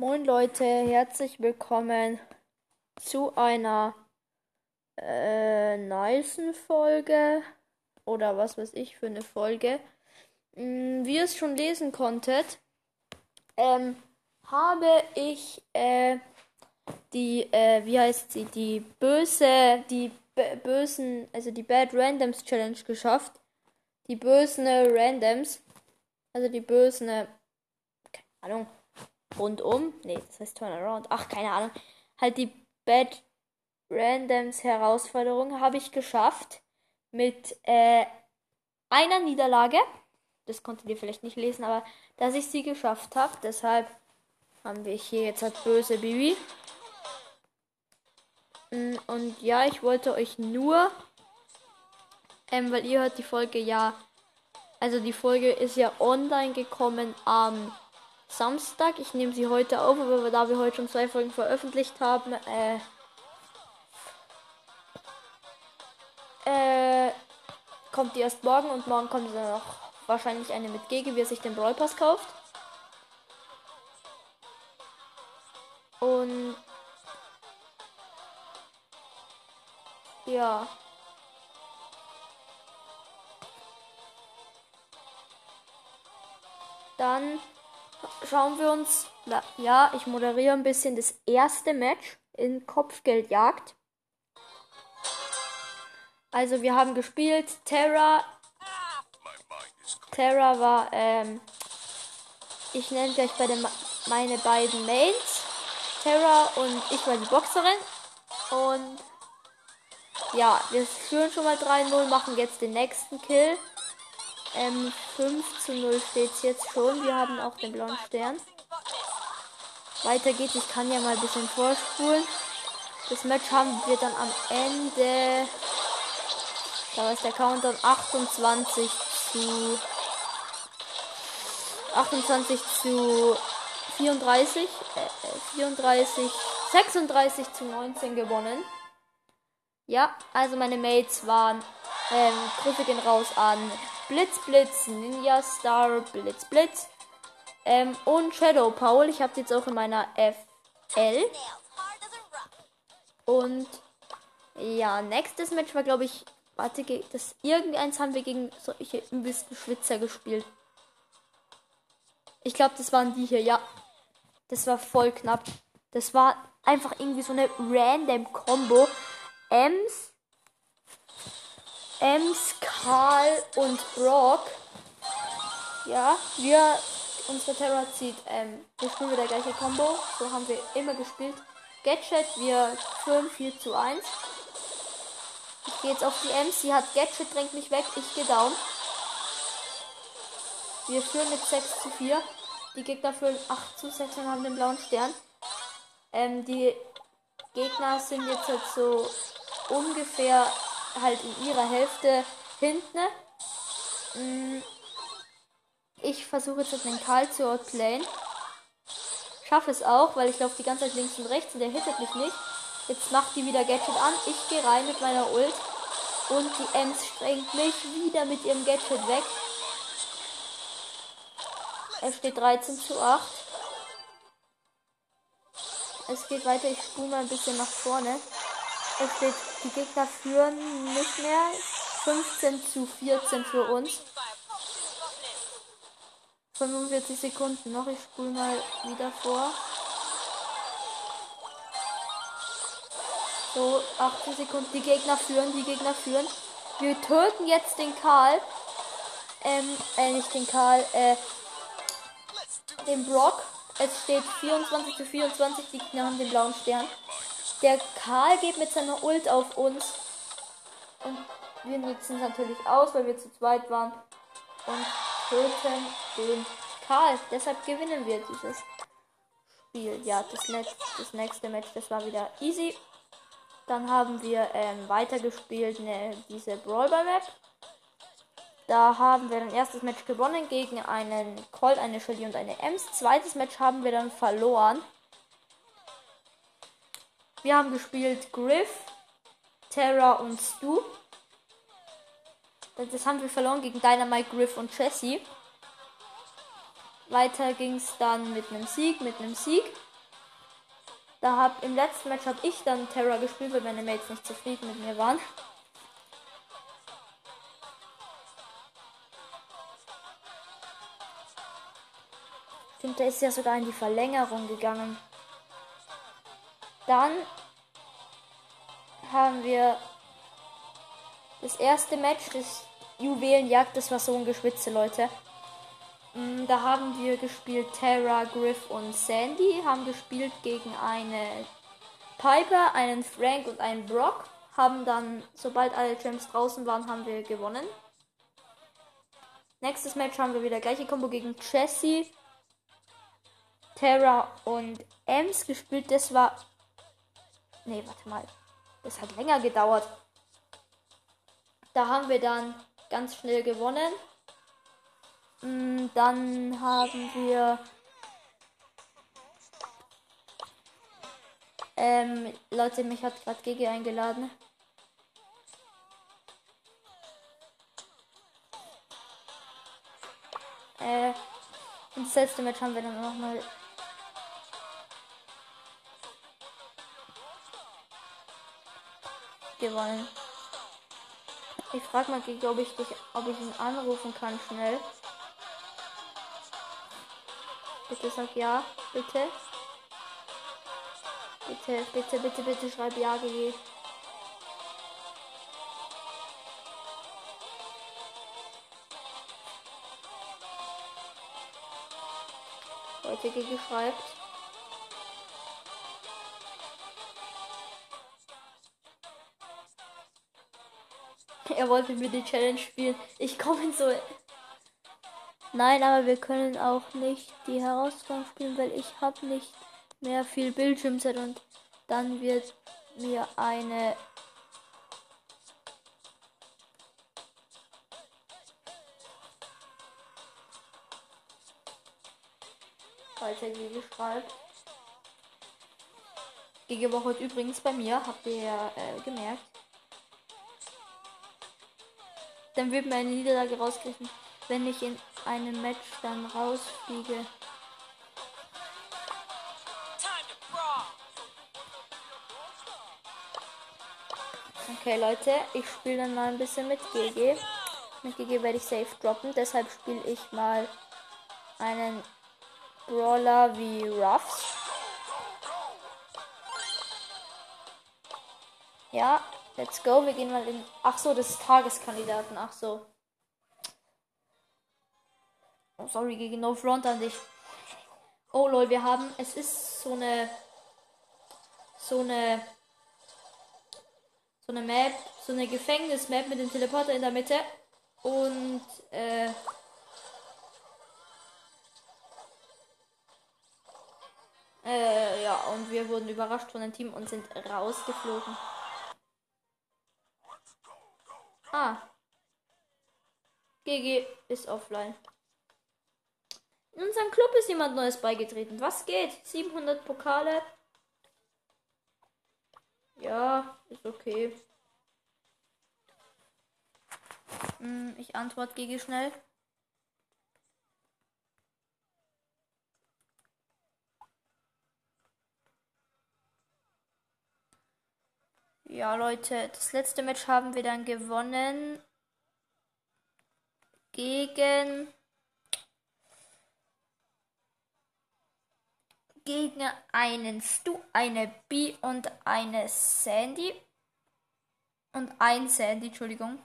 Moin Leute, herzlich willkommen zu einer äh, nicen Folge oder was weiß ich für eine Folge. Mm, wie ihr es schon lesen konntet, ähm, habe ich äh, die, äh, wie heißt sie, die böse, die bösen, also die Bad Randoms Challenge geschafft. Die bösen Randoms, also die bösen, keine Ahnung rundum. Nee, das heißt Turnaround. Ach, keine Ahnung. Halt die Bad Randoms Herausforderung habe ich geschafft. Mit äh, einer Niederlage. Das konntet ihr vielleicht nicht lesen, aber dass ich sie geschafft habe. Deshalb haben wir hier jetzt halt böse Bibi. Mm, und ja, ich wollte euch nur, ähm, weil ihr hört die Folge ja, also die Folge ist ja online gekommen am Samstag. Ich nehme sie heute auf, aber da wir heute schon zwei Folgen veröffentlicht haben, äh, äh, kommt die erst morgen und morgen kommt dann noch wahrscheinlich eine mit Gege, wie er sich den Brawl Pass kauft. Und ja. Dann schauen wir uns, ja, ich moderiere ein bisschen das erste Match in Kopfgeldjagd. Also wir haben gespielt, Terra, Terra war, ähm, ich nenne gleich bei den, meine beiden Mates, Terra und ich war die Boxerin. Und ja, wir führen schon mal 3-0, machen jetzt den nächsten Kill. Ähm, 5 zu 0 steht jetzt schon. Wir haben auch den blauen Stern. Weiter geht's. Ich kann ja mal ein bisschen vorspulen. Das Match haben wir dann am Ende. Da ist der Countdown 28 zu 28 zu 34, äh, 34, 36 zu 19 gewonnen. Ja, also meine Mates waren, ähm, Grüße gehen raus an Blitz Blitz, Ninja Star, Blitz Blitz ähm, und Shadow Paul. Ich habe jetzt auch in meiner FL. Und ja, nächstes Match war, glaube ich, warte, das irgendeins haben wir gegen solche übelsten Schwitzer gespielt. Ich glaube, das waren die hier, ja. Das war voll knapp. Das war einfach irgendwie so eine random Combo. Ems Ems, Karl und Brock. Ja, wir, unsere Terror zieht, ähm, wir spielen wieder gleiche Combo. So haben wir immer gespielt. Gadget, wir führen 4 zu 1. Ich gehe jetzt auf die Ems. Sie hat Gadget, drängt mich weg. Ich gehe down. Wir führen mit 6 zu 4. Die Gegner führen 8 zu 6 und haben den blauen Stern. Ähm, die Gegner sind jetzt halt so ungefähr halt in ihrer Hälfte hinten. Mm. Ich versuche jetzt den Karl zu outplayen. Schaffe es auch, weil ich laufe die ganze Zeit links und rechts und der hittet mich nicht. Jetzt macht die wieder Gadget an. Ich gehe rein mit meiner Ult. Und die Ems sprengt mich wieder mit ihrem Gadget weg. Es steht 13 zu 8. Es geht weiter. Ich spule mal ein bisschen nach vorne. Es steht, die Gegner führen nicht mehr. 15 zu 14 für uns. 45 Sekunden noch. Ich spule mal wieder vor. So, 18 Sekunden. Die Gegner führen, die Gegner führen. Wir töten jetzt den Karl. Ähm, äh, nicht den Karl, äh, den Brock. Es steht 24 zu 24. Die Gegner haben den blauen Stern. Der Karl geht mit seiner Ult auf uns. Und wir nutzen es natürlich aus, weil wir zu zweit waren. Und töten den Karl. Deshalb gewinnen wir dieses Spiel. Ja, das, Net das nächste Match, das war wieder easy. Dann haben wir ähm, weitergespielt ne, diese Brawler Map. Da haben wir ein erstes Match gewonnen gegen einen Colt, eine Shelly und eine Ems. Zweites Match haben wir dann verloren. Wir haben gespielt Griff, Terra und Stu. Das haben wir verloren gegen Dynamite, Griff und Jesse. Weiter ging es dann mit einem Sieg, mit einem Sieg. Da hab, im letzten Match habe ich dann Terra gespielt, weil meine Mates nicht zufrieden mit mir waren. Stimmt, der ist ja sogar in die Verlängerung gegangen. Dann haben wir das erste Match des Juwelenjagd. Das war so ein Geschwitze, Leute. Mm, da haben wir gespielt Terra, Griff und Sandy. Haben gespielt gegen eine Piper, einen Frank und einen Brock. Haben dann, sobald alle Gems draußen waren, haben wir gewonnen. Nächstes Match haben wir wieder gleiche Combo gegen Jessie, Terra und Ems gespielt. Das war. Nee, warte mal. Das hat länger gedauert. Da haben wir dann ganz schnell gewonnen. Mm, dann haben wir. Ähm, Leute, mich hat gerade Gigi eingeladen. Äh, und das letzte Match haben wir dann nochmal gewonnen. Ich frage mal Gigi, ob ich dich, ob ich ihn anrufen kann schnell. Bitte sag ja, bitte. Bitte, bitte, bitte, bitte schreib ja, Gigi. Leute, Gigi schreibt. Er wollte mir die Challenge spielen. Ich komme in so. Nein, aber wir können auch nicht die Herausforderung spielen, weil ich habe nicht mehr viel Bildschirmzeit und dann wird mir eine weiter Gigi schreibt. War heute übrigens bei mir, habt ihr ja äh, gemerkt. Dann wird mir eine Niederlage rausgerissen, wenn ich in einem Match dann rausfliege. Okay, Leute, ich spiele dann mal ein bisschen mit GG. Mit GG werde ich safe droppen, deshalb spiele ich mal einen Brawler wie Ruffs. Ja, let's go. Wir gehen mal in. Ach so, das ist Tageskandidaten. Ach so. Oh, sorry, gegen No Front an dich. Oh lol, wir haben. Es ist so eine. So eine. So eine Map. So eine Gefängnismap mit dem Teleporter in der Mitte. Und. Äh, Äh, ja, und wir wurden überrascht von dem Team und sind rausgeflogen. Ah. GG ist offline. In unserem Club ist jemand Neues beigetreten. Was geht? 700 Pokale. Ja, ist okay. Hm, ich antworte GG schnell. Ja, Leute, das letzte Match haben wir dann gewonnen gegen gegen einen Stu, eine B und eine Sandy und ein Sandy, Entschuldigung.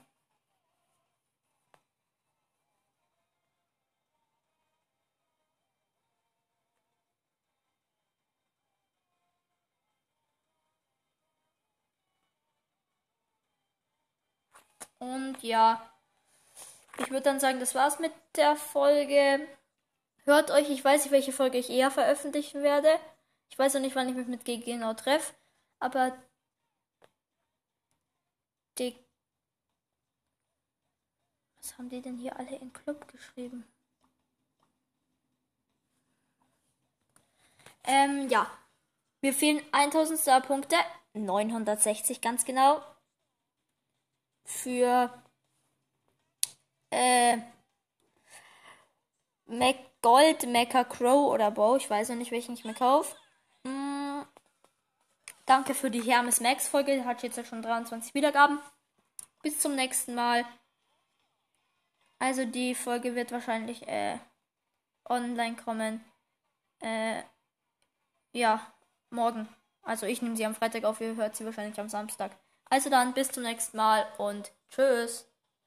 Und ja, ich würde dann sagen, das war's mit der Folge. Hört euch, ich weiß nicht, welche Folge ich eher veröffentlichen werde. Ich weiß noch nicht, wann ich mich mit GG genau treffe. Aber die. Was haben die denn hier alle in Club geschrieben? Ähm, ja. Mir fehlen 1000 Star-Punkte. 960 ganz genau für äh, Mac Gold, Mecha Crow oder Bow. Ich weiß noch nicht, welchen ich mir kaufe. Mm, Danke für die Hermes Max Folge. Hat jetzt ja schon 23 Wiedergaben. Bis zum nächsten Mal. Also die Folge wird wahrscheinlich äh, online kommen. Äh, ja, morgen. Also ich nehme sie am Freitag auf, ihr hört sie wahrscheinlich am Samstag. Also dann bis zum nächsten Mal und tschüss.